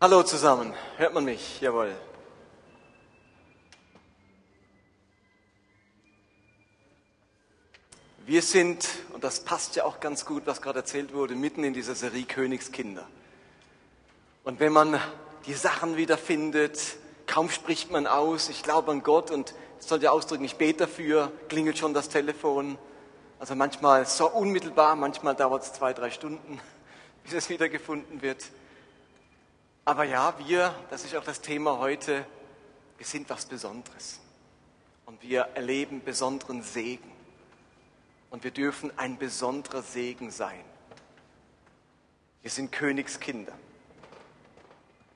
Hallo zusammen, hört man mich? Jawohl. Wir sind, und das passt ja auch ganz gut, was gerade erzählt wurde, mitten in dieser Serie Königskinder. Und wenn man die Sachen wiederfindet, kaum spricht man aus, ich glaube an Gott und soll ja ausdrücken, ich bete dafür, klingelt schon das Telefon. Also manchmal so unmittelbar, manchmal dauert es zwei, drei Stunden, bis es wiedergefunden wird. Aber ja, wir, das ist auch das Thema heute, wir sind was Besonderes. Und wir erleben besonderen Segen. Und wir dürfen ein besonderer Segen sein. Wir sind Königskinder.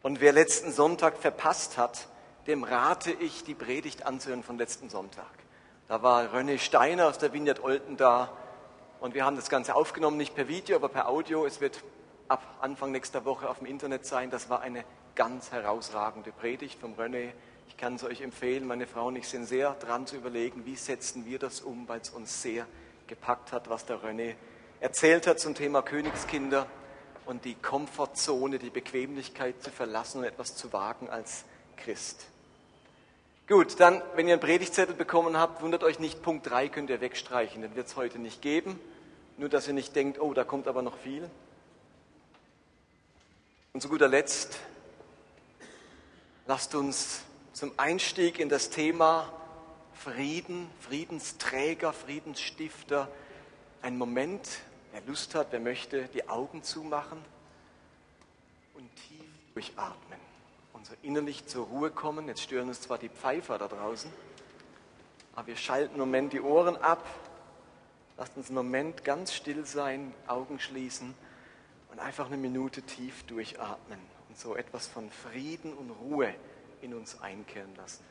Und wer letzten Sonntag verpasst hat, dem rate ich, die Predigt anzuhören von letzten Sonntag. Da war René Steiner aus der Vineyard Olten da und wir haben das Ganze aufgenommen, nicht per Video, aber per Audio. Es wird ab Anfang nächster Woche auf dem Internet sein. Das war eine ganz herausragende Predigt vom René. Ich kann es euch empfehlen, meine Frau und ich sind sehr dran zu überlegen, wie setzen wir das um, weil es uns sehr gepackt hat, was der René erzählt hat zum Thema Königskinder und die Komfortzone, die Bequemlichkeit zu verlassen und etwas zu wagen als Christ. Gut, dann, wenn ihr einen Predigtzettel bekommen habt, wundert euch nicht, Punkt 3 könnt ihr wegstreichen, den wird es heute nicht geben. Nur, dass ihr nicht denkt, oh, da kommt aber noch viel. Und zu guter Letzt, lasst uns zum Einstieg in das Thema Frieden, Friedensträger, Friedensstifter, einen Moment, wer Lust hat, wer möchte, die Augen zumachen und tief durchatmen. So innerlich zur Ruhe kommen. Jetzt stören uns zwar die Pfeifer da draußen, aber wir schalten im Moment die Ohren ab. Lasst uns einen Moment ganz still sein, Augen schließen und einfach eine Minute tief durchatmen und so etwas von Frieden und Ruhe in uns einkehren lassen.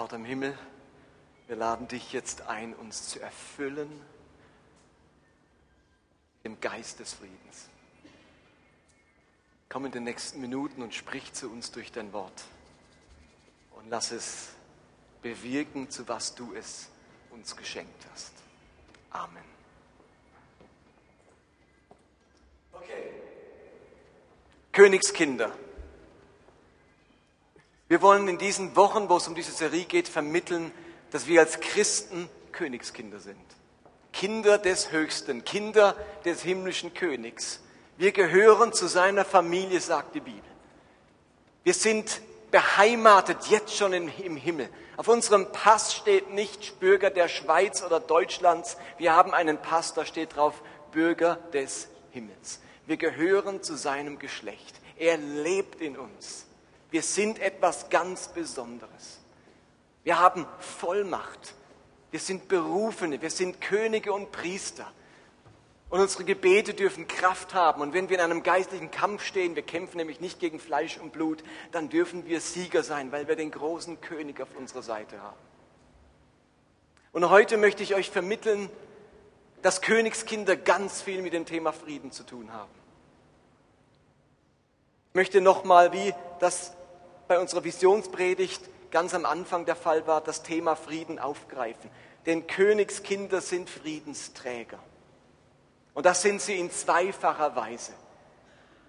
Vater im Himmel, wir laden dich jetzt ein, uns zu erfüllen im Geist des Friedens. Komm in den nächsten Minuten und sprich zu uns durch dein Wort und lass es bewirken, zu was du es uns geschenkt hast. Amen. Okay. Königskinder. Wir wollen in diesen Wochen, wo es um diese Serie geht, vermitteln, dass wir als Christen Königskinder sind. Kinder des Höchsten, Kinder des himmlischen Königs. Wir gehören zu seiner Familie, sagt die Bibel. Wir sind beheimatet jetzt schon im Himmel. Auf unserem Pass steht nicht Bürger der Schweiz oder Deutschlands. Wir haben einen Pass, da steht drauf Bürger des Himmels. Wir gehören zu seinem Geschlecht. Er lebt in uns. Wir sind etwas ganz Besonderes. Wir haben Vollmacht. Wir sind Berufene. Wir sind Könige und Priester. Und unsere Gebete dürfen Kraft haben. Und wenn wir in einem geistlichen Kampf stehen, wir kämpfen nämlich nicht gegen Fleisch und Blut, dann dürfen wir Sieger sein, weil wir den großen König auf unserer Seite haben. Und heute möchte ich euch vermitteln, dass Königskinder ganz viel mit dem Thema Frieden zu tun haben. Ich möchte nochmal, wie das bei unserer Visionspredigt ganz am Anfang der Fall war, das Thema Frieden aufgreifen. Denn Königskinder sind Friedensträger. Und das sind sie in zweifacher Weise.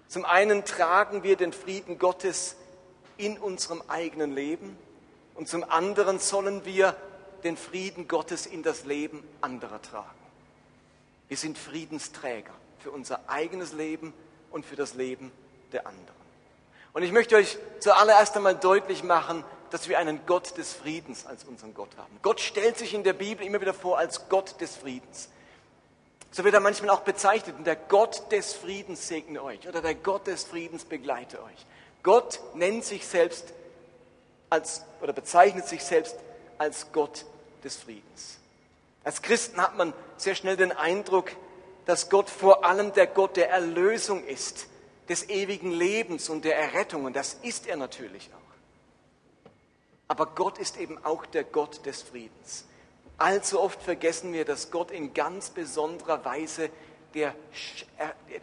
Zum einen tragen wir den Frieden Gottes in unserem eigenen Leben und zum anderen sollen wir den Frieden Gottes in das Leben anderer tragen. Wir sind Friedensträger für unser eigenes Leben und für das Leben der anderen. Und ich möchte euch zuallererst einmal deutlich machen, dass wir einen Gott des Friedens als unseren Gott haben. Gott stellt sich in der Bibel immer wieder vor als Gott des Friedens. So wird er manchmal auch bezeichnet. Und der Gott des Friedens segne euch oder der Gott des Friedens begleite euch. Gott nennt sich selbst als oder bezeichnet sich selbst als Gott des Friedens. Als Christen hat man sehr schnell den Eindruck, dass Gott vor allem der Gott der Erlösung ist, des ewigen Lebens und der Errettung. Und das ist er natürlich auch. Aber Gott ist eben auch der Gott des Friedens. Allzu oft vergessen wir, dass Gott in ganz besonderer Weise der,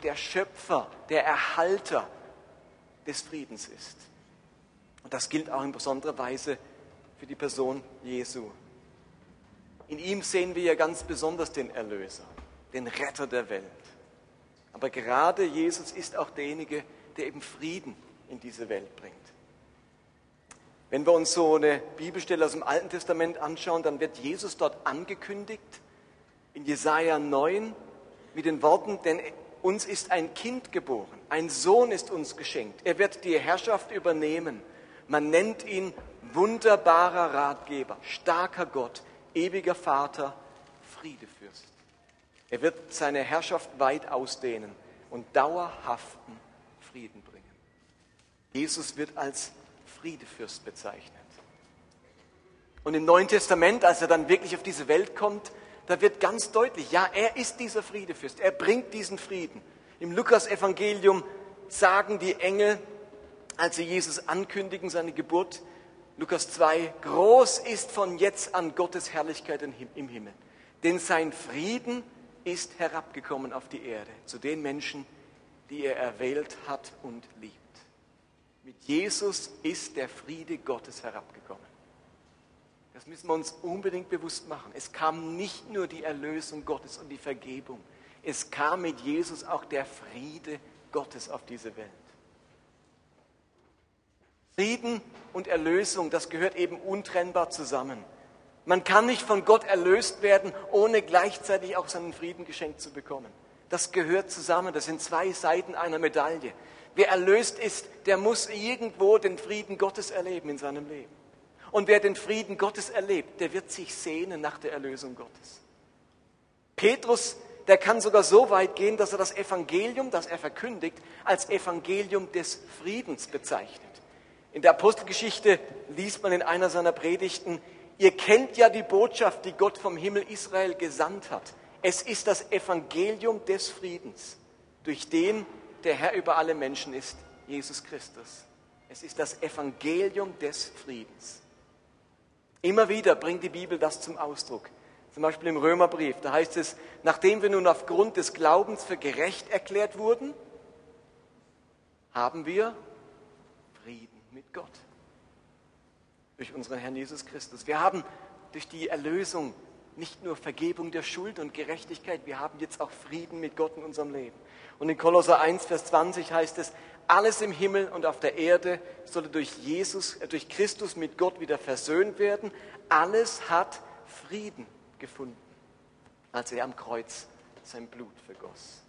der Schöpfer, der Erhalter des Friedens ist. Und das gilt auch in besonderer Weise für die Person Jesu. In ihm sehen wir ja ganz besonders den Erlöser, den Retter der Welt. Aber gerade Jesus ist auch derjenige, der eben Frieden in diese Welt bringt. Wenn wir uns so eine Bibelstelle aus dem Alten Testament anschauen, dann wird Jesus dort angekündigt in Jesaja 9 mit den Worten, denn uns ist ein Kind geboren, ein Sohn ist uns geschenkt. Er wird die Herrschaft übernehmen. Man nennt ihn wunderbarer Ratgeber, starker Gott, ewiger Vater, Friedefürst. Er wird seine Herrschaft weit ausdehnen und dauerhaften Frieden bringen. Jesus wird als Friedefürst bezeichnet. Und im Neuen Testament, als er dann wirklich auf diese Welt kommt, da wird ganz deutlich, ja, er ist dieser Friedefürst, er bringt diesen Frieden. Im Lukas-Evangelium sagen die Engel, als sie Jesus ankündigen, seine Geburt, Lukas 2, groß ist von jetzt an Gottes Herrlichkeit im Himmel, denn sein Frieden ist herabgekommen auf die Erde, zu den Menschen, die er erwählt hat und liebt. Mit Jesus ist der Friede Gottes herabgekommen. Das müssen wir uns unbedingt bewusst machen. Es kam nicht nur die Erlösung Gottes und die Vergebung, es kam mit Jesus auch der Friede Gottes auf diese Welt. Frieden und Erlösung, das gehört eben untrennbar zusammen. Man kann nicht von Gott erlöst werden, ohne gleichzeitig auch seinen Frieden geschenkt zu bekommen. Das gehört zusammen, das sind zwei Seiten einer Medaille. Wer erlöst ist, der muss irgendwo den Frieden Gottes erleben in seinem Leben. Und wer den Frieden Gottes erlebt, der wird sich sehnen nach der Erlösung Gottes. Petrus, der kann sogar so weit gehen, dass er das Evangelium, das er verkündigt, als Evangelium des Friedens bezeichnet. In der Apostelgeschichte liest man in einer seiner Predigten, ihr kennt ja die Botschaft, die Gott vom Himmel Israel gesandt hat. Es ist das Evangelium des Friedens, durch den der Herr über alle Menschen ist, Jesus Christus. Es ist das Evangelium des Friedens. Immer wieder bringt die Bibel das zum Ausdruck. Zum Beispiel im Römerbrief, da heißt es, nachdem wir nun aufgrund des Glaubens für gerecht erklärt wurden, haben wir Frieden mit Gott. Durch unseren Herrn Jesus Christus. Wir haben durch die Erlösung nicht nur Vergebung der Schuld und Gerechtigkeit, wir haben jetzt auch Frieden mit Gott in unserem Leben. Und in Kolosser 1, Vers 20 heißt es, alles im Himmel und auf der Erde solle durch Jesus, äh, durch Christus mit Gott wieder versöhnt werden. Alles hat Frieden gefunden, als er am Kreuz sein Blut vergoss.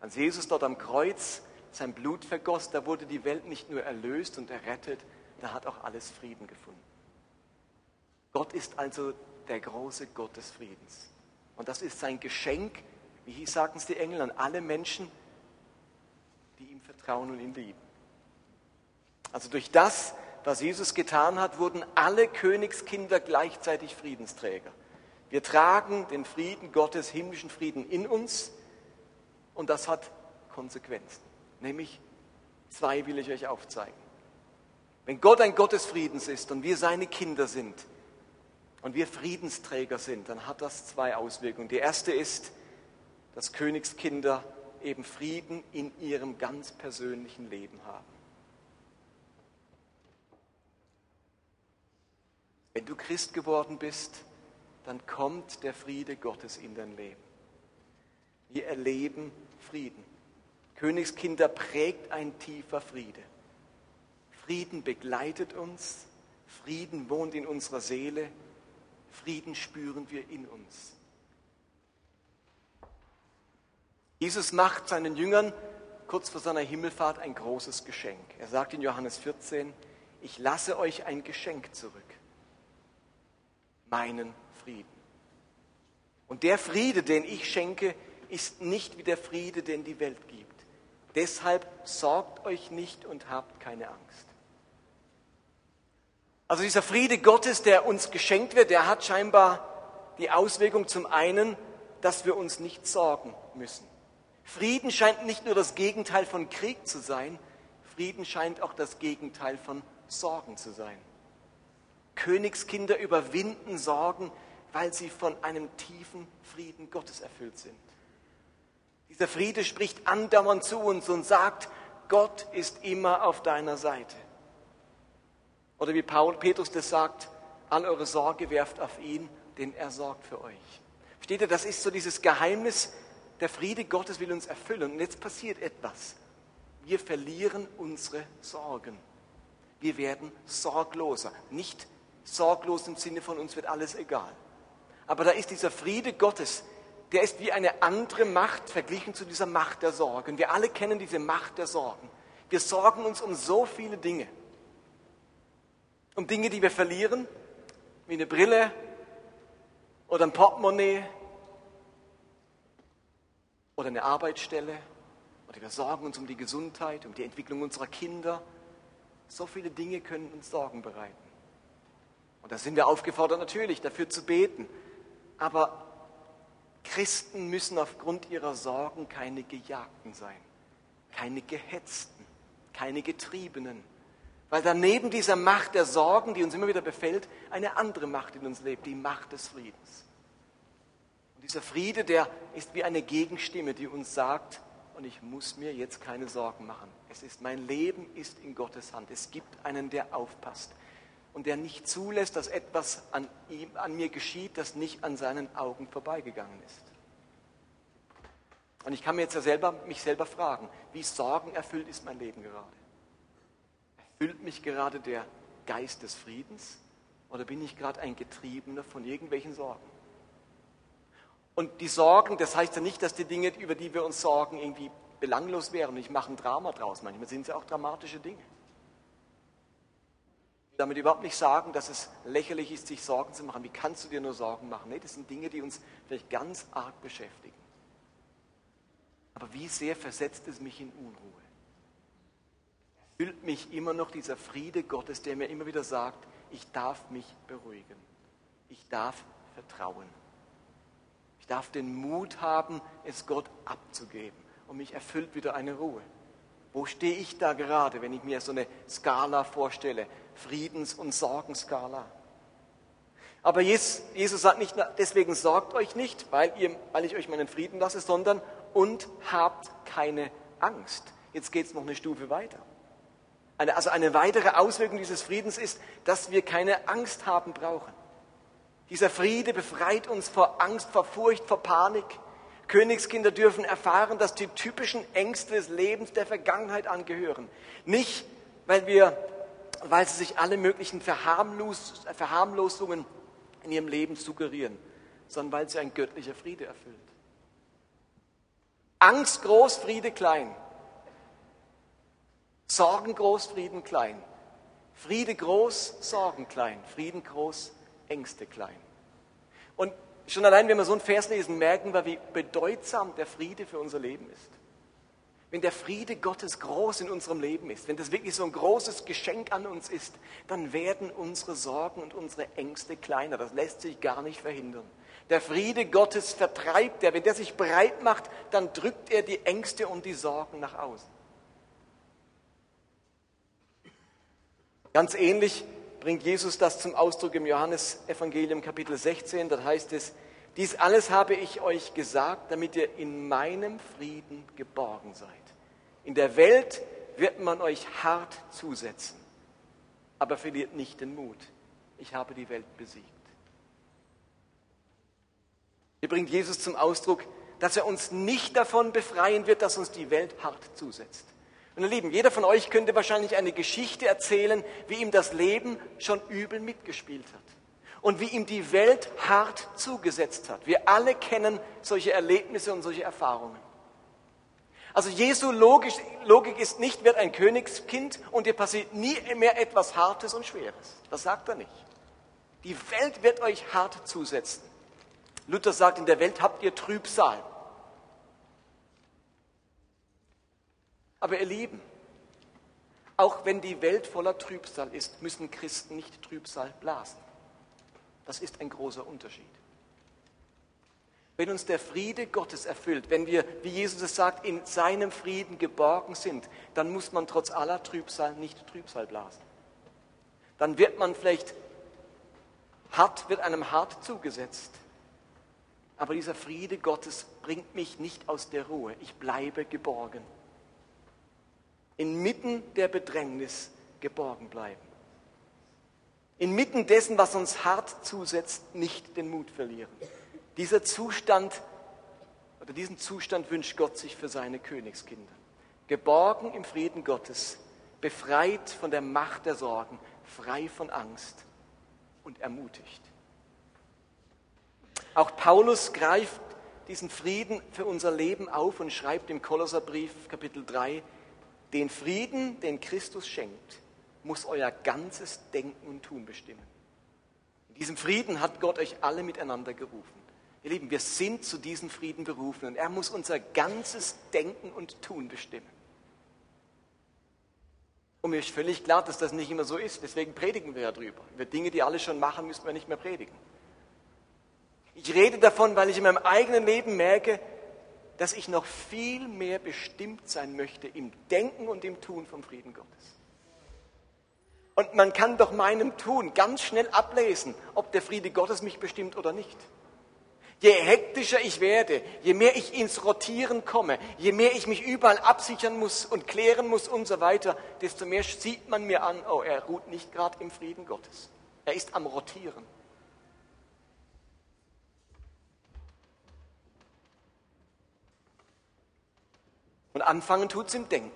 Als Jesus dort am Kreuz sein Blut vergoss, da wurde die Welt nicht nur erlöst und errettet, da hat auch alles Frieden gefunden. Gott ist also der große Gott des Friedens. Und das ist sein Geschenk, wie sagten es die Engel, an alle Menschen, die ihm vertrauen und ihn lieben. Also durch das, was Jesus getan hat, wurden alle Königskinder gleichzeitig Friedensträger. Wir tragen den Frieden Gottes, himmlischen Frieden in uns und das hat Konsequenzen. Nämlich zwei will ich euch aufzeigen. Wenn Gott ein Gott des Friedens ist und wir seine Kinder sind, und wir Friedensträger sind, dann hat das zwei Auswirkungen. Die erste ist, dass Königskinder eben Frieden in ihrem ganz persönlichen Leben haben. Wenn du Christ geworden bist, dann kommt der Friede Gottes in dein Leben. Wir erleben Frieden. Königskinder prägt ein tiefer Friede. Frieden begleitet uns, Frieden wohnt in unserer Seele, Frieden spüren wir in uns. Jesus macht seinen Jüngern kurz vor seiner Himmelfahrt ein großes Geschenk. Er sagt in Johannes 14, ich lasse euch ein Geschenk zurück, meinen Frieden. Und der Friede, den ich schenke, ist nicht wie der Friede, den die Welt gibt. Deshalb sorgt euch nicht und habt keine Angst. Also dieser Friede Gottes, der uns geschenkt wird, der hat scheinbar die Auswirkung zum einen, dass wir uns nicht sorgen müssen. Frieden scheint nicht nur das Gegenteil von Krieg zu sein, Frieden scheint auch das Gegenteil von Sorgen zu sein. Königskinder überwinden Sorgen, weil sie von einem tiefen Frieden Gottes erfüllt sind. Dieser Friede spricht andauernd zu uns und sagt, Gott ist immer auf deiner Seite. Oder wie Paul Petrus das sagt, all eure Sorge werft auf ihn, denn er sorgt für euch. Steht ihr, das ist so dieses Geheimnis, der Friede Gottes will uns erfüllen. Und jetzt passiert etwas. Wir verlieren unsere Sorgen. Wir werden sorgloser. Nicht sorglos im Sinne von uns wird alles egal. Aber da ist dieser Friede Gottes, der ist wie eine andere Macht verglichen zu dieser Macht der Sorgen. Wir alle kennen diese Macht der Sorgen. Wir sorgen uns um so viele Dinge. Um Dinge, die wir verlieren, wie eine Brille oder ein Portemonnaie oder eine Arbeitsstelle. Oder wir sorgen uns um die Gesundheit, um die Entwicklung unserer Kinder. So viele Dinge können uns Sorgen bereiten. Und da sind wir aufgefordert, natürlich dafür zu beten. Aber Christen müssen aufgrund ihrer Sorgen keine Gejagten sein, keine Gehetzten, keine Getriebenen. Weil daneben dieser Macht der Sorgen, die uns immer wieder befällt, eine andere Macht in uns lebt, die Macht des Friedens. Und dieser Friede, der ist wie eine Gegenstimme, die uns sagt, und ich muss mir jetzt keine Sorgen machen. Es ist, mein Leben ist in Gottes Hand. Es gibt einen, der aufpasst und der nicht zulässt, dass etwas an, ihm, an mir geschieht, das nicht an seinen Augen vorbeigegangen ist. Und ich kann mir jetzt ja selber, mich selber fragen, wie sorgenerfüllt ist mein Leben gerade? Erfüllt mich gerade der Geist des Friedens oder bin ich gerade ein Getriebener von irgendwelchen Sorgen? Und die Sorgen, das heißt ja nicht, dass die Dinge, über die wir uns sorgen, irgendwie belanglos wären. Ich mache ein Drama draus. Manchmal sind es ja auch dramatische Dinge damit überhaupt nicht sagen, dass es lächerlich ist, sich Sorgen zu machen. Wie kannst du dir nur Sorgen machen? Nee, das sind Dinge, die uns vielleicht ganz arg beschäftigen. Aber wie sehr versetzt es mich in Unruhe? Füllt mich immer noch dieser Friede Gottes, der mir immer wieder sagt, ich darf mich beruhigen. Ich darf vertrauen. Ich darf den Mut haben, es Gott abzugeben. Und mich erfüllt wieder eine Ruhe. Wo stehe ich da gerade, wenn ich mir so eine Skala vorstelle? Friedens- und Sorgenskala. Aber Jesus sagt nicht, deswegen sorgt euch nicht, weil, ihr, weil ich euch meinen Frieden lasse, sondern und habt keine Angst. Jetzt geht es noch eine Stufe weiter. Eine, also eine weitere Auswirkung dieses Friedens ist, dass wir keine Angst haben brauchen. Dieser Friede befreit uns vor Angst, vor Furcht, vor Panik. Königskinder dürfen erfahren, dass die typischen Ängste des Lebens der Vergangenheit angehören. Nicht, weil wir weil sie sich alle möglichen Verharmlos Verharmlosungen in ihrem Leben suggerieren, sondern weil sie ein göttlicher Friede erfüllt. Angst groß, Friede klein. Sorgen groß, Frieden klein. Friede groß, Sorgen klein. Frieden groß, Ängste klein. Und schon allein, wenn wir so einen Vers lesen, merken wir, wie bedeutsam der Friede für unser Leben ist wenn der Friede Gottes groß in unserem Leben ist, wenn das wirklich so ein großes Geschenk an uns ist, dann werden unsere Sorgen und unsere Ängste kleiner. Das lässt sich gar nicht verhindern. Der Friede Gottes vertreibt er. Wenn der sich breit macht, dann drückt er die Ängste und die Sorgen nach außen. Ganz ähnlich bringt Jesus das zum Ausdruck im Johannesevangelium Kapitel 16. Da heißt es, dies alles habe ich euch gesagt, damit ihr in meinem Frieden geborgen seid. In der Welt wird man euch hart zusetzen, aber verliert nicht den Mut. Ich habe die Welt besiegt. Hier bringt Jesus zum Ausdruck, dass er uns nicht davon befreien wird, dass uns die Welt hart zusetzt. Und ihr Lieben, jeder von euch könnte wahrscheinlich eine Geschichte erzählen, wie ihm das Leben schon übel mitgespielt hat und wie ihm die Welt hart zugesetzt hat. Wir alle kennen solche Erlebnisse und solche Erfahrungen. Also Jesu Logik, Logik ist nicht, wird ein Königskind und dir passiert nie mehr etwas Hartes und Schweres. Das sagt er nicht. Die Welt wird euch hart zusetzen. Luther sagt, in der Welt habt ihr Trübsal. Aber ihr Lieben, auch wenn die Welt voller Trübsal ist, müssen Christen nicht Trübsal blasen. Das ist ein großer Unterschied. Wenn uns der Friede Gottes erfüllt, wenn wir, wie Jesus es sagt, in seinem Frieden geborgen sind, dann muss man trotz aller Trübsal nicht Trübsal blasen. Dann wird man vielleicht hart, wird einem hart zugesetzt. Aber dieser Friede Gottes bringt mich nicht aus der Ruhe. Ich bleibe geborgen. Inmitten der Bedrängnis geborgen bleiben. Inmitten dessen, was uns hart zusetzt, nicht den Mut verlieren. Dieser Zustand oder diesen Zustand wünscht Gott sich für seine Königskinder. Geborgen im Frieden Gottes, befreit von der Macht der Sorgen, frei von Angst und ermutigt. Auch Paulus greift diesen Frieden für unser Leben auf und schreibt im Kolosserbrief Kapitel 3, den Frieden, den Christus schenkt, muss euer ganzes Denken und Tun bestimmen. In diesem Frieden hat Gott euch alle miteinander gerufen. Ihr Lieben, wir sind zu diesem Frieden berufen und er muss unser ganzes Denken und Tun bestimmen. Und mir ist völlig klar, dass das nicht immer so ist. Deswegen predigen wir ja drüber. Über Dinge, die alle schon machen, müssen wir nicht mehr predigen. Ich rede davon, weil ich in meinem eigenen Leben merke, dass ich noch viel mehr bestimmt sein möchte im Denken und im Tun vom Frieden Gottes. Und man kann doch meinem Tun ganz schnell ablesen, ob der Friede Gottes mich bestimmt oder nicht. Je hektischer ich werde, je mehr ich ins Rotieren komme, je mehr ich mich überall absichern muss und klären muss und so weiter, desto mehr sieht man mir an, oh, er ruht nicht gerade im Frieden Gottes. Er ist am Rotieren. Und anfangen tut es im Denken.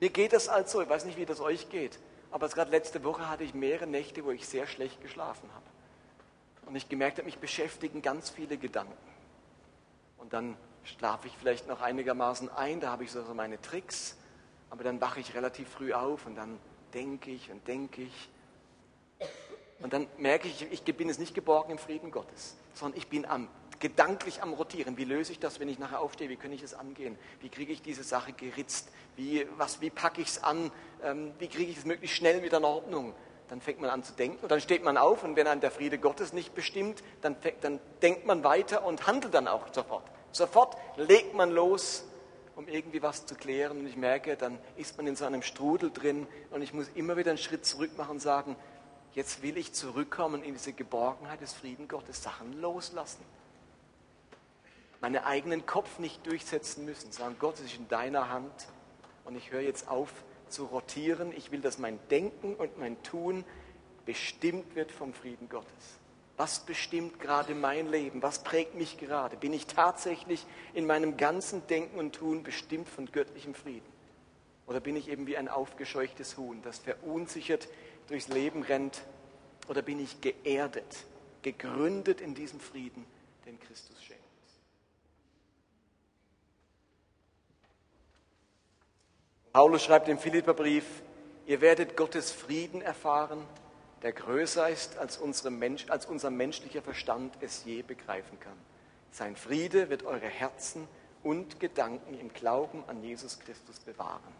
Mir geht das also, ich weiß nicht, wie das euch geht, aber gerade letzte Woche hatte ich mehrere Nächte, wo ich sehr schlecht geschlafen habe. Und ich gemerkt habe, mich beschäftigen ganz viele Gedanken. Und dann schlafe ich vielleicht noch einigermaßen ein, da habe ich so meine Tricks, aber dann wache ich relativ früh auf und dann denke ich und denke ich. Und dann merke ich, ich bin es nicht geborgen im Frieden Gottes, sondern ich bin am gedanklich am Rotieren. Wie löse ich das, wenn ich nachher aufstehe? Wie kann ich es angehen? Wie kriege ich diese Sache geritzt? Wie, wie packe ich es an? Ähm, wie kriege ich es möglichst schnell wieder in Ordnung? Dann fängt man an zu denken und dann steht man auf und wenn einen der Friede Gottes nicht bestimmt, dann, dann denkt man weiter und handelt dann auch sofort. Sofort legt man los, um irgendwie was zu klären und ich merke, dann ist man in so einem Strudel drin und ich muss immer wieder einen Schritt zurück machen und sagen, jetzt will ich zurückkommen in diese Geborgenheit des Frieden Gottes, Sachen loslassen meinen eigenen Kopf nicht durchsetzen müssen, sagen, Gott ist in deiner Hand und ich höre jetzt auf zu rotieren. Ich will, dass mein Denken und mein Tun bestimmt wird vom Frieden Gottes. Was bestimmt gerade mein Leben? Was prägt mich gerade? Bin ich tatsächlich in meinem ganzen Denken und Tun bestimmt von göttlichem Frieden? Oder bin ich eben wie ein aufgescheuchtes Huhn, das verunsichert durchs Leben rennt? Oder bin ich geerdet, gegründet in diesem Frieden, den Christus schenkt? Paulus schreibt im Philipperbrief, ihr werdet Gottes Frieden erfahren, der größer ist, als, Mensch, als unser menschlicher Verstand es je begreifen kann. Sein Friede wird eure Herzen und Gedanken im Glauben an Jesus Christus bewahren.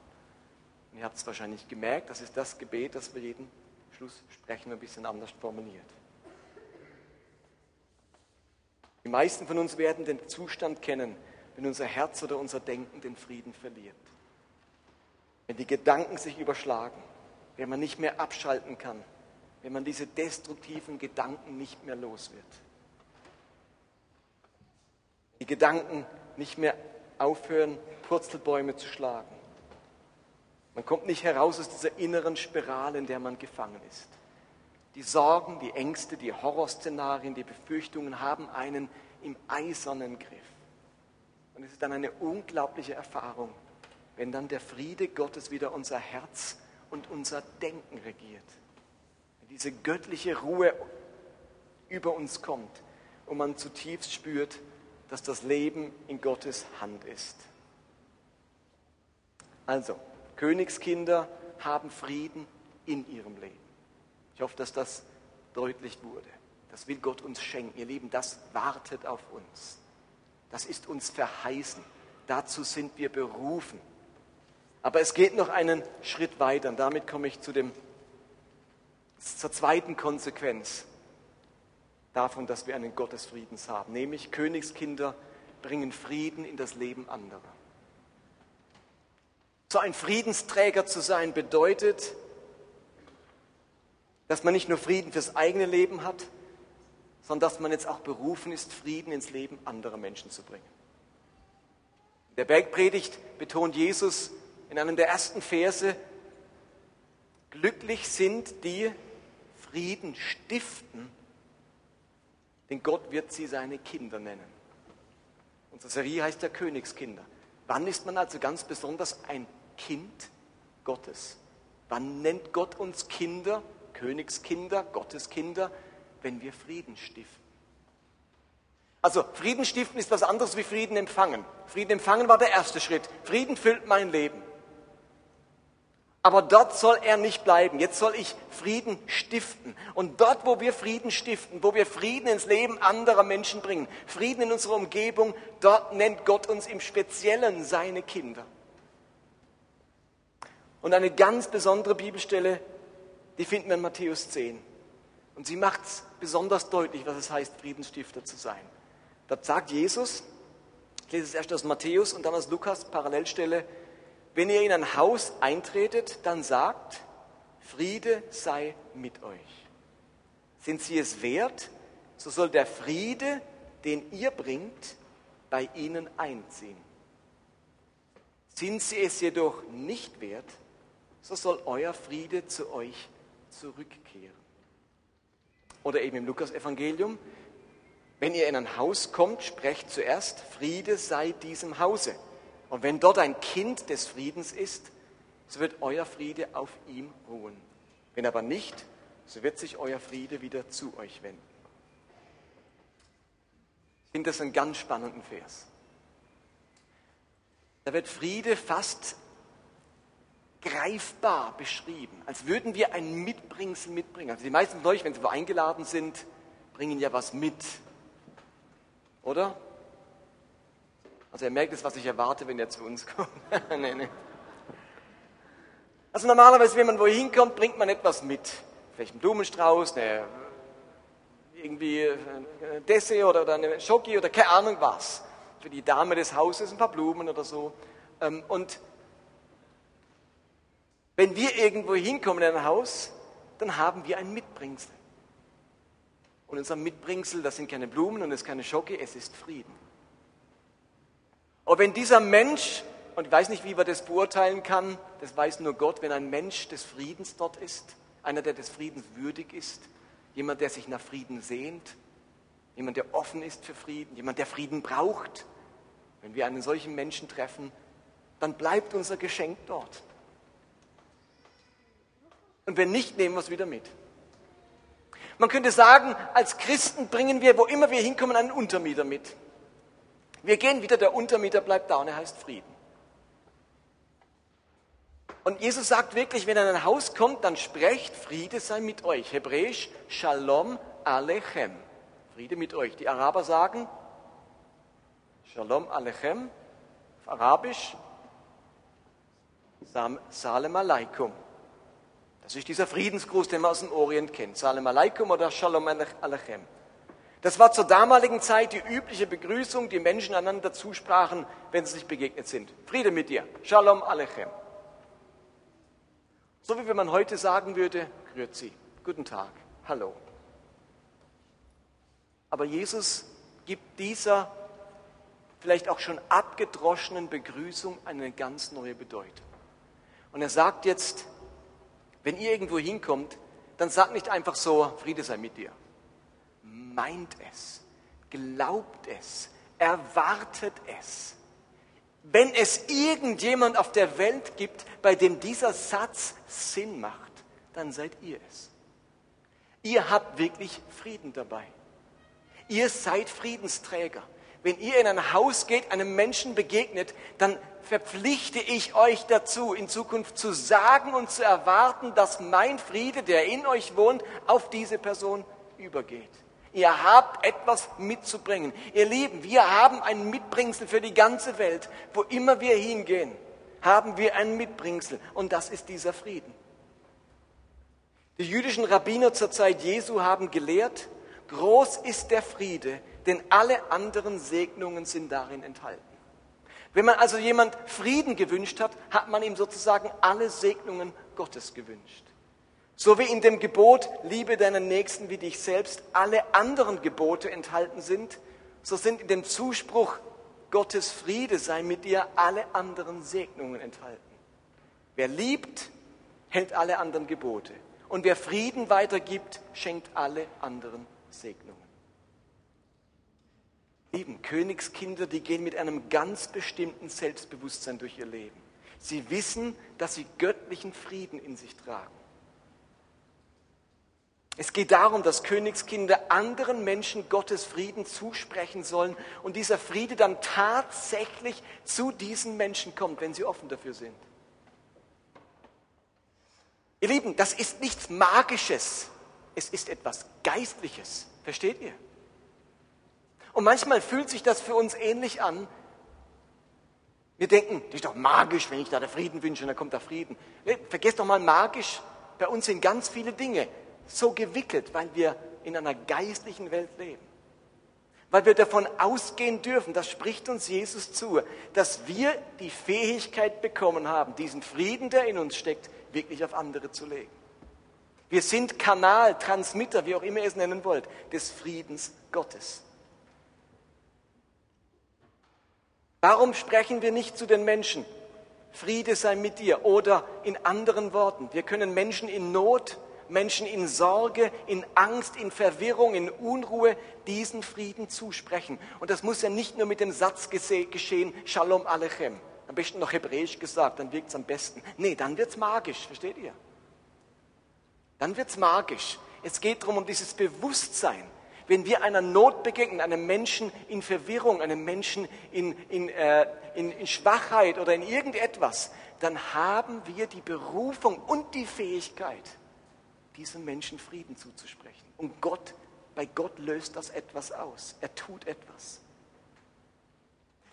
Und ihr habt es wahrscheinlich gemerkt, das ist das Gebet, das wir jeden Schluss sprechen, ein bisschen anders formuliert. Die meisten von uns werden den Zustand kennen, wenn unser Herz oder unser Denken den Frieden verliert wenn die Gedanken sich überschlagen, wenn man nicht mehr abschalten kann, wenn man diese destruktiven Gedanken nicht mehr los wird. Die Gedanken nicht mehr aufhören, Purzelbäume zu schlagen. Man kommt nicht heraus aus dieser inneren Spirale, in der man gefangen ist. Die Sorgen, die Ängste, die Horrorszenarien, die Befürchtungen haben einen im eisernen Griff. Und es ist dann eine unglaubliche Erfahrung, wenn dann der Friede Gottes wieder unser Herz und unser Denken regiert. Wenn diese göttliche Ruhe über uns kommt und man zutiefst spürt, dass das Leben in Gottes Hand ist. Also, Königskinder haben Frieden in ihrem Leben. Ich hoffe, dass das deutlich wurde. Das will Gott uns schenken. Ihr Lieben, das wartet auf uns. Das ist uns verheißen. Dazu sind wir berufen. Aber es geht noch einen Schritt weiter und damit komme ich zu dem, zur zweiten Konsequenz davon, dass wir einen Gott des Friedens haben, nämlich Königskinder bringen Frieden in das Leben anderer. So ein Friedensträger zu sein bedeutet, dass man nicht nur Frieden fürs eigene Leben hat, sondern dass man jetzt auch berufen ist, Frieden ins Leben anderer Menschen zu bringen. In der Bergpredigt betont Jesus in einem der ersten Verse, glücklich sind die Frieden stiften, denn Gott wird sie seine Kinder nennen. Unsere Serie heißt ja Königskinder. Wann ist man also ganz besonders ein Kind Gottes? Wann nennt Gott uns Kinder, Königskinder, Gotteskinder, wenn wir Frieden stiften? Also Frieden stiften ist was anderes wie Frieden empfangen. Frieden empfangen war der erste Schritt. Frieden füllt mein Leben. Aber dort soll er nicht bleiben. Jetzt soll ich Frieden stiften. Und dort, wo wir Frieden stiften, wo wir Frieden ins Leben anderer Menschen bringen, Frieden in unserer Umgebung, dort nennt Gott uns im Speziellen seine Kinder. Und eine ganz besondere Bibelstelle, die finden wir in Matthäus 10. Und sie macht es besonders deutlich, was es heißt, Friedensstifter zu sein. Dort sagt Jesus, ich lese es erst aus Matthäus und dann aus Lukas, Parallelstelle, wenn ihr in ein Haus eintretet, dann sagt, Friede sei mit euch. Sind sie es wert, so soll der Friede, den ihr bringt, bei ihnen einziehen. Sind sie es jedoch nicht wert, so soll euer Friede zu euch zurückkehren. Oder eben im Lukas-Evangelium, wenn ihr in ein Haus kommt, sprecht zuerst, Friede sei diesem Hause. Und wenn dort ein Kind des Friedens ist, so wird euer Friede auf ihm ruhen. Wenn aber nicht, so wird sich euer Friede wieder zu euch wenden. Ich finde das einen ganz spannenden Vers. Da wird Friede fast greifbar beschrieben, als würden wir ein Mitbringsel mitbringen. Also die meisten von euch, wenn sie wo eingeladen sind, bringen ja was mit. Oder? Also er merkt es, was ich erwarte, wenn er zu uns kommt. nee, nee. Also normalerweise, wenn man wohin kommt, bringt man etwas mit. Vielleicht einen Blumenstrauß, eine, irgendwie eine Dessert oder, oder eine Schoki oder keine Ahnung was. Für die Dame des Hauses ein paar Blumen oder so. Ähm, und wenn wir irgendwo hinkommen in ein Haus, dann haben wir ein Mitbringsel. Und unser Mitbringsel, das sind keine Blumen und es ist keine Schoki, es ist Frieden. Aber wenn dieser Mensch, und ich weiß nicht, wie man das beurteilen kann, das weiß nur Gott, wenn ein Mensch des Friedens dort ist, einer, der des Friedens würdig ist, jemand, der sich nach Frieden sehnt, jemand, der offen ist für Frieden, jemand, der Frieden braucht, wenn wir einen solchen Menschen treffen, dann bleibt unser Geschenk dort. Und wenn nicht, nehmen wir es wieder mit. Man könnte sagen, als Christen bringen wir, wo immer wir hinkommen, einen Untermieter mit. Wir gehen wieder, der Untermieter bleibt da und er heißt Frieden. Und Jesus sagt wirklich, wenn er in ein Haus kommt, dann sprecht, Friede sei mit euch. Hebräisch, Shalom Alechem. Friede mit euch. Die Araber sagen, Shalom Alechem. Auf Arabisch, Salem Aleikum. Das ist dieser Friedensgruß, den man aus dem Orient kennt. Salem Aleikum oder Shalom Alechem. Das war zur damaligen Zeit die übliche Begrüßung, die Menschen einander zusprachen, wenn sie sich begegnet sind. Friede mit dir. Shalom Alechem. So wie wenn man heute sagen würde, Grüezi, guten Tag, hallo. Aber Jesus gibt dieser vielleicht auch schon abgedroschenen Begrüßung eine ganz neue Bedeutung. Und er sagt jetzt, wenn ihr irgendwo hinkommt, dann sagt nicht einfach so, Friede sei mit dir meint es, glaubt es, erwartet es. Wenn es irgendjemand auf der Welt gibt, bei dem dieser Satz Sinn macht, dann seid ihr es. Ihr habt wirklich Frieden dabei. Ihr seid Friedensträger. Wenn ihr in ein Haus geht, einem Menschen begegnet, dann verpflichte ich euch dazu, in Zukunft zu sagen und zu erwarten, dass mein Friede, der in euch wohnt, auf diese Person übergeht. Ihr habt etwas mitzubringen. Ihr Lieben, wir haben ein Mitbringsel für die ganze Welt. Wo immer wir hingehen, haben wir ein Mitbringsel. Und das ist dieser Frieden. Die jüdischen Rabbiner zur Zeit Jesu haben gelehrt, groß ist der Friede, denn alle anderen Segnungen sind darin enthalten. Wenn man also jemand Frieden gewünscht hat, hat man ihm sozusagen alle Segnungen Gottes gewünscht. So wie in dem Gebot, liebe deinen Nächsten wie dich selbst, alle anderen Gebote enthalten sind, so sind in dem Zuspruch Gottes Friede sei mit dir alle anderen Segnungen enthalten. Wer liebt, hält alle anderen Gebote. Und wer Frieden weitergibt, schenkt alle anderen Segnungen. Lieben, Königskinder, die gehen mit einem ganz bestimmten Selbstbewusstsein durch ihr Leben. Sie wissen, dass sie göttlichen Frieden in sich tragen. Es geht darum, dass Königskinder anderen Menschen Gottes Frieden zusprechen sollen und dieser Friede dann tatsächlich zu diesen Menschen kommt, wenn sie offen dafür sind. Ihr Lieben, das ist nichts Magisches, es ist etwas Geistliches. Versteht ihr? Und manchmal fühlt sich das für uns ähnlich an. Wir denken, das ist doch magisch, wenn ich da der Frieden wünsche und dann kommt da Frieden. Vergesst doch mal magisch. Bei uns sind ganz viele Dinge so gewickelt, weil wir in einer geistlichen Welt leben. Weil wir davon ausgehen dürfen, das spricht uns Jesus zu, dass wir die Fähigkeit bekommen haben, diesen Frieden, der in uns steckt, wirklich auf andere zu legen. Wir sind Kanal, Transmitter, wie auch immer ihr es nennen wollt, des Friedens Gottes. Warum sprechen wir nicht zu den Menschen, Friede sei mit dir? Oder in anderen Worten, wir können Menschen in Not, Menschen in Sorge, in Angst, in Verwirrung, in Unruhe diesen Frieden zusprechen. Und das muss ja nicht nur mit dem Satz geschehen, Shalom Alechem. Am besten noch hebräisch gesagt, dann wirkt es am besten. Nee, dann wird es magisch, versteht ihr? Dann wird es magisch. Es geht darum, um dieses Bewusstsein, wenn wir einer Not begegnen, einem Menschen in Verwirrung, einem Menschen in, in, äh, in, in Schwachheit oder in irgendetwas, dann haben wir die Berufung und die Fähigkeit, diesem Menschen Frieden zuzusprechen. Und Gott, bei Gott löst das etwas aus. Er tut etwas.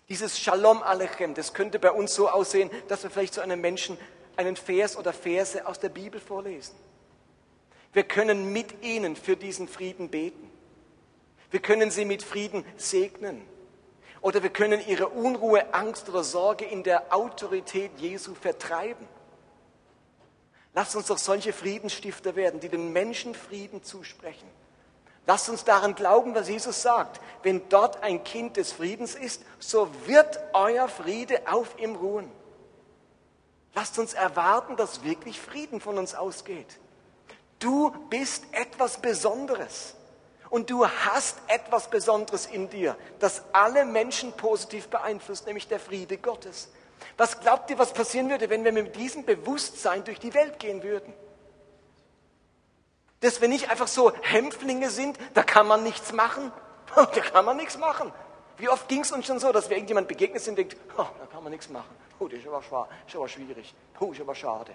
Dieses Shalom Alechem, das könnte bei uns so aussehen, dass wir vielleicht zu einem Menschen einen Vers oder Verse aus der Bibel vorlesen. Wir können mit ihnen für diesen Frieden beten. Wir können sie mit Frieden segnen. Oder wir können ihre Unruhe, Angst oder Sorge in der Autorität Jesu vertreiben. Lasst uns doch solche Friedensstifter werden, die den Menschen Frieden zusprechen. Lasst uns daran glauben, was Jesus sagt. Wenn dort ein Kind des Friedens ist, so wird euer Friede auf ihm ruhen. Lasst uns erwarten, dass wirklich Frieden von uns ausgeht. Du bist etwas Besonderes. Und du hast etwas Besonderes in dir, das alle Menschen positiv beeinflusst, nämlich der Friede Gottes. Was glaubt ihr, was passieren würde, wenn wir mit diesem Bewusstsein durch die Welt gehen würden? Dass wir nicht einfach so Hämpflinge sind, da kann man nichts machen, da kann man nichts machen. Wie oft ging es uns schon so, dass wir irgendjemand begegnet sind und denkt, oh, da kann man nichts machen. Oh, das ist aber, schwer, ist aber schwierig. Oh, ist aber schade.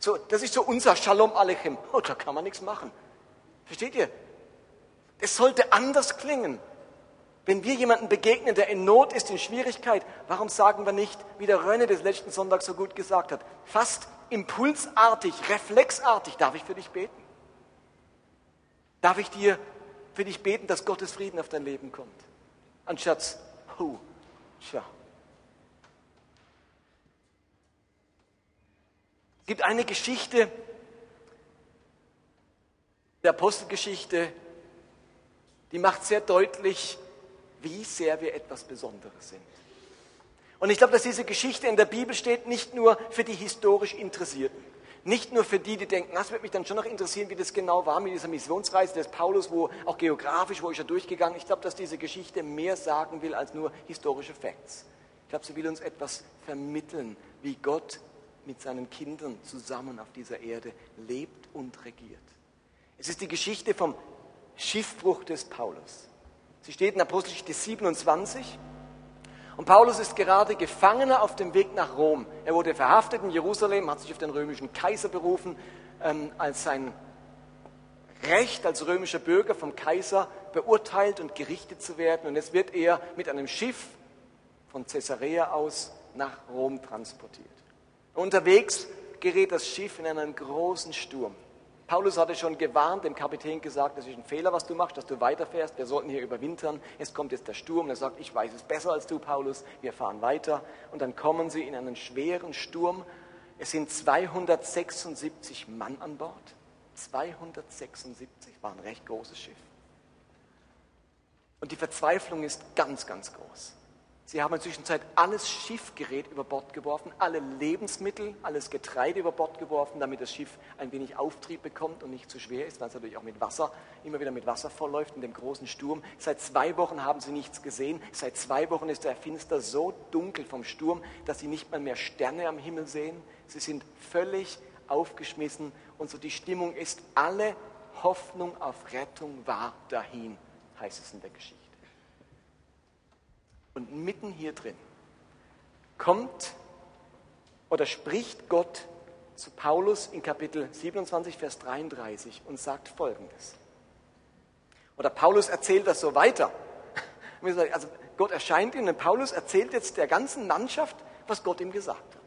So, das ist so unser Shalom Alechem. Oh, da kann man nichts machen. Versteht ihr? Es sollte anders klingen. Wenn wir jemanden begegnen, der in Not ist, in Schwierigkeit, warum sagen wir nicht, wie der Rönne des letzten Sonntags so gut gesagt hat, fast impulsartig, reflexartig, darf ich für dich beten? Darf ich dir für dich beten, dass Gottes Frieden auf dein Leben kommt? Anstatt, oh, tja. Es gibt eine Geschichte der Apostelgeschichte, die macht sehr deutlich, wie sehr wir etwas Besonderes sind. Und ich glaube, dass diese Geschichte in der Bibel steht, nicht nur für die historisch Interessierten, nicht nur für die, die denken, das wird mich dann schon noch interessieren, wie das genau war mit dieser Missionsreise des Paulus, wo auch geografisch, wo ist er durchgegangen. Ich glaube, dass diese Geschichte mehr sagen will als nur historische Facts. Ich glaube, sie will uns etwas vermitteln, wie Gott mit seinen Kindern zusammen auf dieser Erde lebt und regiert. Es ist die Geschichte vom Schiffbruch des Paulus. Sie steht in Apostelgeschichte 27. Und Paulus ist gerade Gefangener auf dem Weg nach Rom. Er wurde verhaftet in Jerusalem, hat sich auf den römischen Kaiser berufen, ähm, als sein Recht als römischer Bürger vom Kaiser beurteilt und gerichtet zu werden. Und jetzt wird er mit einem Schiff von Caesarea aus nach Rom transportiert. Unterwegs gerät das Schiff in einen großen Sturm. Paulus hatte schon gewarnt, dem Kapitän gesagt, das ist ein Fehler, was du machst, dass du weiterfährst. Wir sollten hier überwintern. Es kommt jetzt der Sturm. Er sagt, ich weiß es besser als du, Paulus. Wir fahren weiter. Und dann kommen sie in einen schweren Sturm. Es sind 276 Mann an Bord. 276 war ein recht großes Schiff. Und die Verzweiflung ist ganz, ganz groß. Sie haben in der Zwischenzeit alles Schiffgerät über Bord geworfen, alle Lebensmittel, alles Getreide über Bord geworfen, damit das Schiff ein wenig Auftrieb bekommt und nicht zu schwer ist, weil es natürlich auch mit Wasser, immer wieder mit Wasser vollläuft in dem großen Sturm. Seit zwei Wochen haben sie nichts gesehen. Seit zwei Wochen ist der Finster so dunkel vom Sturm, dass sie nicht mal mehr Sterne am Himmel sehen. Sie sind völlig aufgeschmissen und so die Stimmung ist, alle Hoffnung auf Rettung war dahin, heißt es in der Geschichte. Und mitten hier drin kommt oder spricht Gott zu Paulus in Kapitel 27, Vers 33 und sagt Folgendes. Oder Paulus erzählt das so weiter. Also Gott erscheint ihm und Paulus erzählt jetzt der ganzen Mannschaft, was Gott ihm gesagt hat.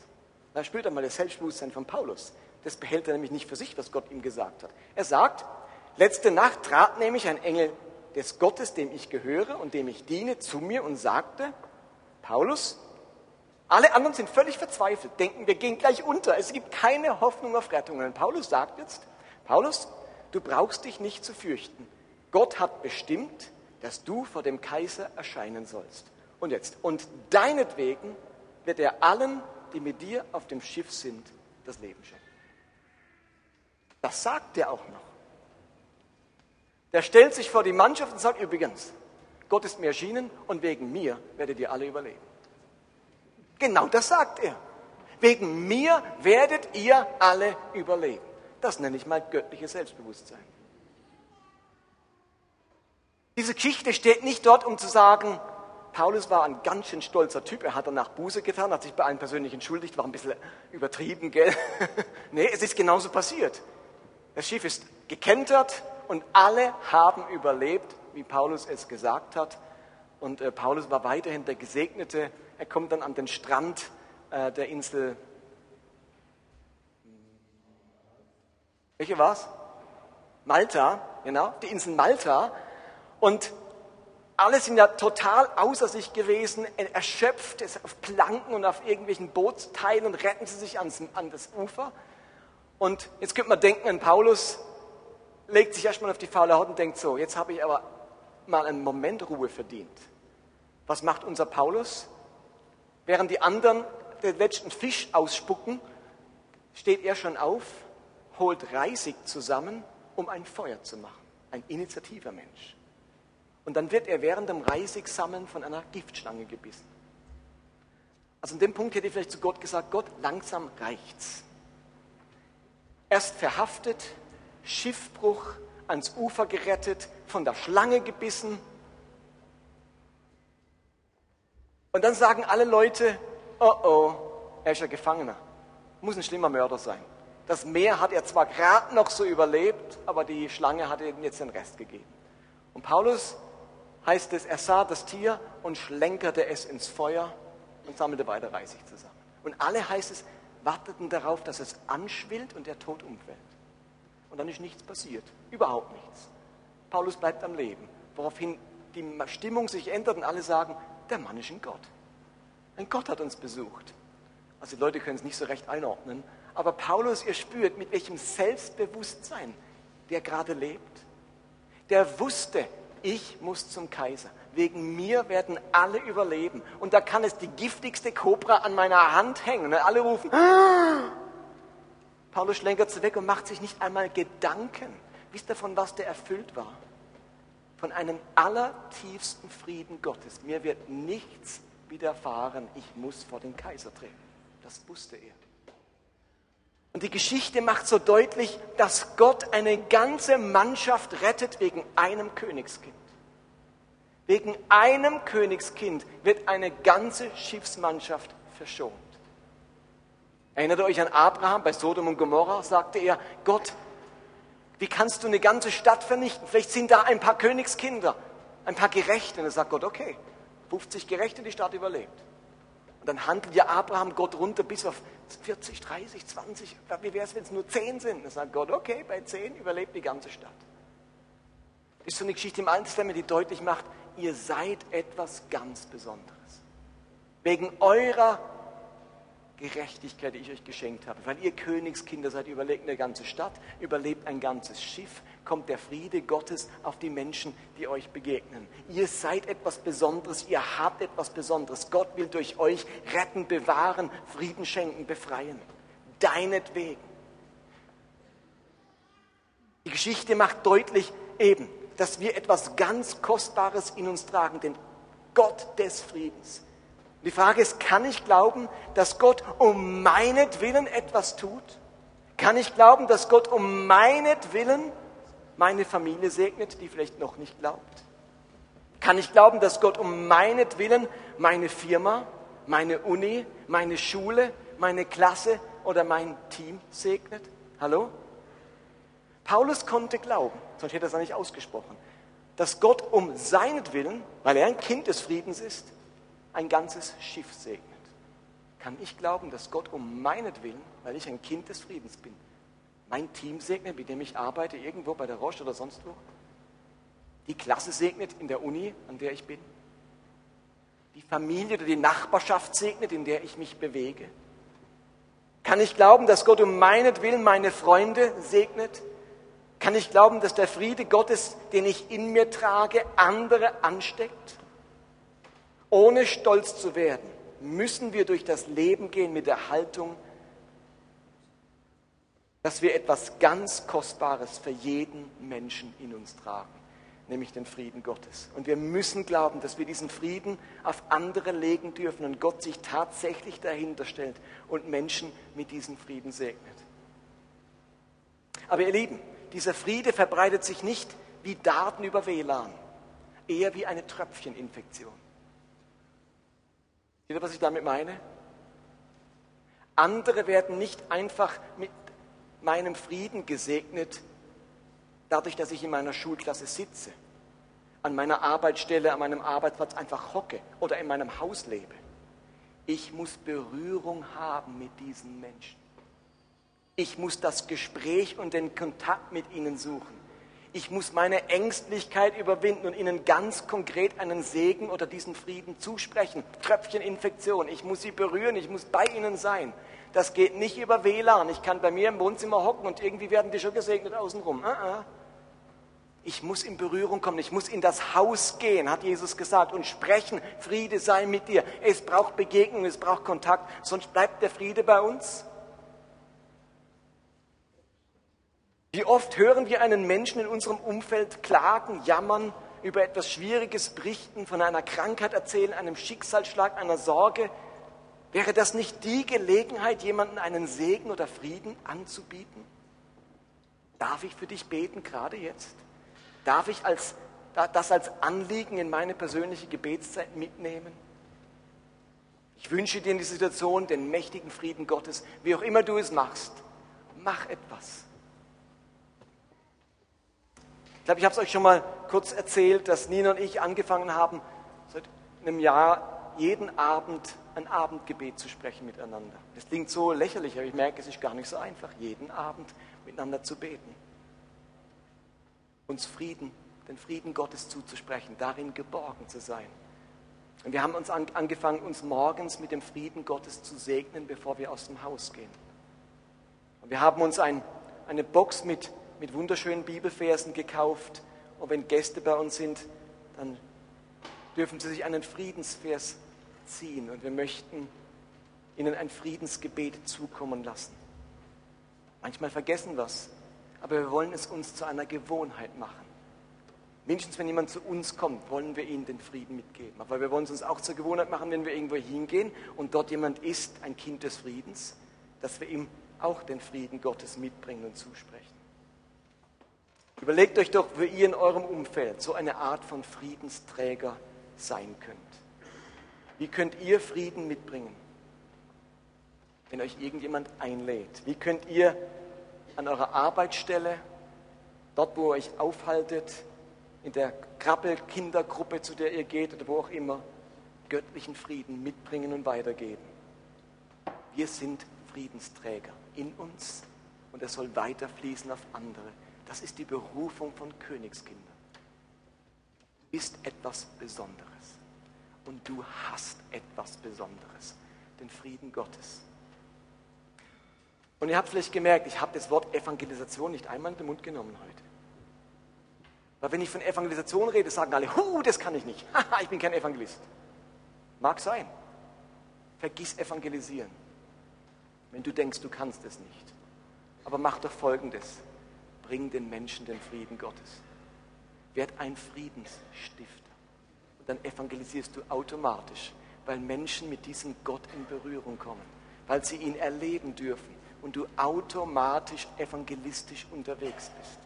Da spürt er mal das Selbstbewusstsein von Paulus. Das behält er nämlich nicht für sich, was Gott ihm gesagt hat. Er sagt, letzte Nacht trat nämlich ein Engel des Gottes, dem ich gehöre und dem ich diene, zu mir und sagte, Paulus, alle anderen sind völlig verzweifelt, denken, wir gehen gleich unter, es gibt keine Hoffnung auf Rettung. Und Paulus sagt jetzt, Paulus, du brauchst dich nicht zu fürchten. Gott hat bestimmt, dass du vor dem Kaiser erscheinen sollst. Und jetzt, und deinetwegen wird er allen, die mit dir auf dem Schiff sind, das Leben schenken. Das sagt er auch noch. Der stellt sich vor die Mannschaft und sagt übrigens, Gott ist mir erschienen und wegen mir werdet ihr alle überleben. Genau das sagt er. Wegen mir werdet ihr alle überleben. Das nenne ich mal göttliches Selbstbewusstsein. Diese Geschichte steht nicht dort, um zu sagen, Paulus war ein ganz schön stolzer Typ. Er hat danach Buße getan, hat sich bei allen persönlich entschuldigt, war ein bisschen übertrieben, gell? nee, es ist genauso passiert. Das Schiff ist gekentert und alle haben überlebt, wie Paulus es gesagt hat. Und äh, Paulus war weiterhin der Gesegnete. Er kommt dann an den Strand äh, der Insel. Welche war's? Malta, genau, die Insel Malta. Und alle sind ja total außer sich gewesen, erschöpft, auf Planken und auf irgendwelchen Bootsteilen und retten sie sich ans, an das Ufer. Und jetzt könnte man denken, ein Paulus legt sich erstmal auf die faule Haut und denkt so, jetzt habe ich aber mal einen Moment Ruhe verdient. Was macht unser Paulus? Während die anderen den letzten Fisch ausspucken, steht er schon auf, holt Reisig zusammen, um ein Feuer zu machen. Ein initiativer Mensch. Und dann wird er während dem Reisigsammeln von einer Giftschlange gebissen. Also an dem Punkt hätte ich vielleicht zu Gott gesagt, Gott, langsam reicht's. Erst verhaftet, Schiffbruch, ans Ufer gerettet, von der Schlange gebissen. Und dann sagen alle Leute, oh oh, er ist ja Gefangener. Muss ein schlimmer Mörder sein. Das Meer hat er zwar gerade noch so überlebt, aber die Schlange hat ihm jetzt den Rest gegeben. Und Paulus heißt es, er sah das Tier und schlenkerte es ins Feuer und sammelte weiter Reisig zusammen. Und alle heißt es, warteten darauf, dass es anschwillt und der Tod umfällt. Und dann ist nichts passiert. Überhaupt nichts. Paulus bleibt am Leben. Woraufhin die Stimmung sich ändert und alle sagen, der Mann ist ein Gott. Ein Gott hat uns besucht. Also die Leute können es nicht so recht einordnen. Aber Paulus, ihr spürt, mit welchem Selbstbewusstsein der gerade lebt. Der wusste, ich muss zum Kaiser. Wegen mir werden alle überleben. Und da kann es die giftigste Kobra an meiner Hand hängen. Und alle rufen, ah! Paulus schlenkert sie weg und macht sich nicht einmal Gedanken. Wisst ihr, von was der erfüllt war? Von einem allertiefsten Frieden Gottes. Mir wird nichts widerfahren. Ich muss vor den Kaiser treten. Das wusste er. Und die Geschichte macht so deutlich, dass Gott eine ganze Mannschaft rettet wegen einem Königskind. Wegen einem Königskind wird eine ganze Schiffsmannschaft verschont. Erinnert ihr euch an Abraham bei Sodom und Gomorra? Sagte er, Gott, wie kannst du eine ganze Stadt vernichten? Vielleicht sind da ein paar Königskinder, ein paar Gerechte. Und dann sagt Gott, okay, 50 Gerechte, die Stadt überlebt. Und dann handelt ja Abraham Gott runter bis auf 40, 30, 20. Wie wäre es, wenn es nur 10 sind? Dann sagt Gott, okay, bei 10 überlebt die ganze Stadt. Das ist so eine Geschichte im Alten Testament, die deutlich macht, ihr seid etwas ganz Besonderes. Wegen eurer Gerechtigkeit, die ich euch geschenkt habe. Weil ihr Königskinder seid, überlebt eine ganze Stadt, überlebt ein ganzes Schiff, kommt der Friede Gottes auf die Menschen, die euch begegnen. Ihr seid etwas Besonderes, ihr habt etwas Besonderes. Gott will durch euch retten, bewahren, Frieden schenken, befreien. Deinetwegen. Die Geschichte macht deutlich eben, dass wir etwas ganz Kostbares in uns tragen, den Gott des Friedens. Die Frage ist, kann ich glauben, dass Gott um meinetwillen etwas tut? Kann ich glauben, dass Gott um meinetwillen meine Familie segnet, die vielleicht noch nicht glaubt? Kann ich glauben, dass Gott um meinetwillen meine Firma, meine Uni, meine Schule, meine Klasse oder mein Team segnet? Hallo? Paulus konnte glauben, sonst hätte er es nicht ausgesprochen, dass Gott um seinetwillen, weil er ein Kind des Friedens ist, ein ganzes Schiff segnet. Kann ich glauben, dass Gott um meinetwillen, weil ich ein Kind des Friedens bin, mein Team segnet, mit dem ich arbeite, irgendwo bei der Roche oder sonst wo? Die Klasse segnet in der Uni, an der ich bin? Die Familie oder die Nachbarschaft segnet, in der ich mich bewege? Kann ich glauben, dass Gott um meinetwillen meine Freunde segnet? Kann ich glauben, dass der Friede Gottes, den ich in mir trage, andere ansteckt? Ohne stolz zu werden, müssen wir durch das Leben gehen mit der Haltung, dass wir etwas ganz Kostbares für jeden Menschen in uns tragen, nämlich den Frieden Gottes. Und wir müssen glauben, dass wir diesen Frieden auf andere legen dürfen und Gott sich tatsächlich dahinter stellt und Menschen mit diesem Frieden segnet. Aber ihr Lieben, dieser Friede verbreitet sich nicht wie Daten über WLAN, eher wie eine Tröpfcheninfektion. Seht ihr, was ich damit meine? Andere werden nicht einfach mit meinem Frieden gesegnet, dadurch, dass ich in meiner Schulklasse sitze, an meiner Arbeitsstelle, an meinem Arbeitsplatz einfach hocke oder in meinem Haus lebe. Ich muss Berührung haben mit diesen Menschen. Ich muss das Gespräch und den Kontakt mit ihnen suchen. Ich muss meine Ängstlichkeit überwinden und ihnen ganz konkret einen Segen oder diesen Frieden zusprechen. Tröpfcheninfektion. Ich muss sie berühren. Ich muss bei ihnen sein. Das geht nicht über WLAN. Ich kann bei mir im Wohnzimmer hocken und irgendwie werden die schon gesegnet außenrum. Uh -uh. Ich muss in Berührung kommen. Ich muss in das Haus gehen, hat Jesus gesagt, und sprechen. Friede sei mit dir. Es braucht Begegnung, es braucht Kontakt. Sonst bleibt der Friede bei uns. Wie oft hören wir einen Menschen in unserem Umfeld klagen, jammern, über etwas Schwieriges berichten, von einer Krankheit erzählen, einem Schicksalsschlag, einer Sorge. Wäre das nicht die Gelegenheit, jemanden einen Segen oder Frieden anzubieten? Darf ich für dich beten, gerade jetzt? Darf ich als, das als Anliegen in meine persönliche Gebetszeit mitnehmen? Ich wünsche dir in dieser Situation den mächtigen Frieden Gottes, wie auch immer du es machst. Mach etwas. Ich glaube, ich habe es euch schon mal kurz erzählt, dass Nina und ich angefangen haben, seit einem Jahr jeden Abend ein Abendgebet zu sprechen miteinander. Das klingt so lächerlich, aber ich merke, es ist gar nicht so einfach, jeden Abend miteinander zu beten. Uns Frieden, den Frieden Gottes zuzusprechen, darin geborgen zu sein. Und wir haben uns angefangen, uns morgens mit dem Frieden Gottes zu segnen, bevor wir aus dem Haus gehen. Und wir haben uns ein, eine Box mit mit wunderschönen Bibelversen gekauft. Und wenn Gäste bei uns sind, dann dürfen sie sich einen Friedensvers ziehen. Und wir möchten ihnen ein Friedensgebet zukommen lassen. Manchmal vergessen wir es, aber wir wollen es uns zu einer Gewohnheit machen. Mindestens wenn jemand zu uns kommt, wollen wir ihm den Frieden mitgeben. Aber wir wollen es uns auch zur Gewohnheit machen, wenn wir irgendwo hingehen und dort jemand ist, ein Kind des Friedens, dass wir ihm auch den Frieden Gottes mitbringen und zusprechen. Überlegt euch doch, wie ihr in eurem Umfeld so eine Art von Friedensträger sein könnt. Wie könnt ihr Frieden mitbringen, wenn euch irgendjemand einlädt? Wie könnt ihr an eurer Arbeitsstelle, dort wo ihr euch aufhaltet, in der Krabbelkindergruppe, zu der ihr geht oder wo auch immer, göttlichen Frieden mitbringen und weitergeben? Wir sind Friedensträger in uns und er soll weiterfließen auf andere. Das ist die Berufung von Königskindern. Du bist etwas Besonderes und du hast etwas Besonderes, den Frieden Gottes. Und ihr habt vielleicht gemerkt, ich habe das Wort Evangelisation nicht einmal in den Mund genommen heute. Weil wenn ich von Evangelisation rede, sagen alle, hu, das kann ich nicht. Haha, ich bin kein Evangelist. Mag sein. Vergiss evangelisieren, wenn du denkst, du kannst es nicht. Aber mach doch Folgendes. Bring den Menschen den Frieden Gottes. Werd ein Friedensstifter. Und dann evangelisierst du automatisch, weil Menschen mit diesem Gott in Berührung kommen, weil sie ihn erleben dürfen und du automatisch evangelistisch unterwegs bist.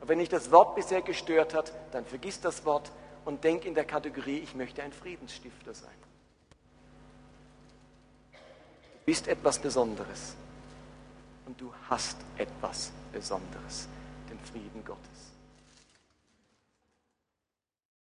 Und wenn dich das Wort bisher gestört hat, dann vergiss das Wort und denk in der Kategorie, ich möchte ein Friedensstifter sein. Du bist etwas Besonderes und du hast etwas Besonderes, Frieden Gottes.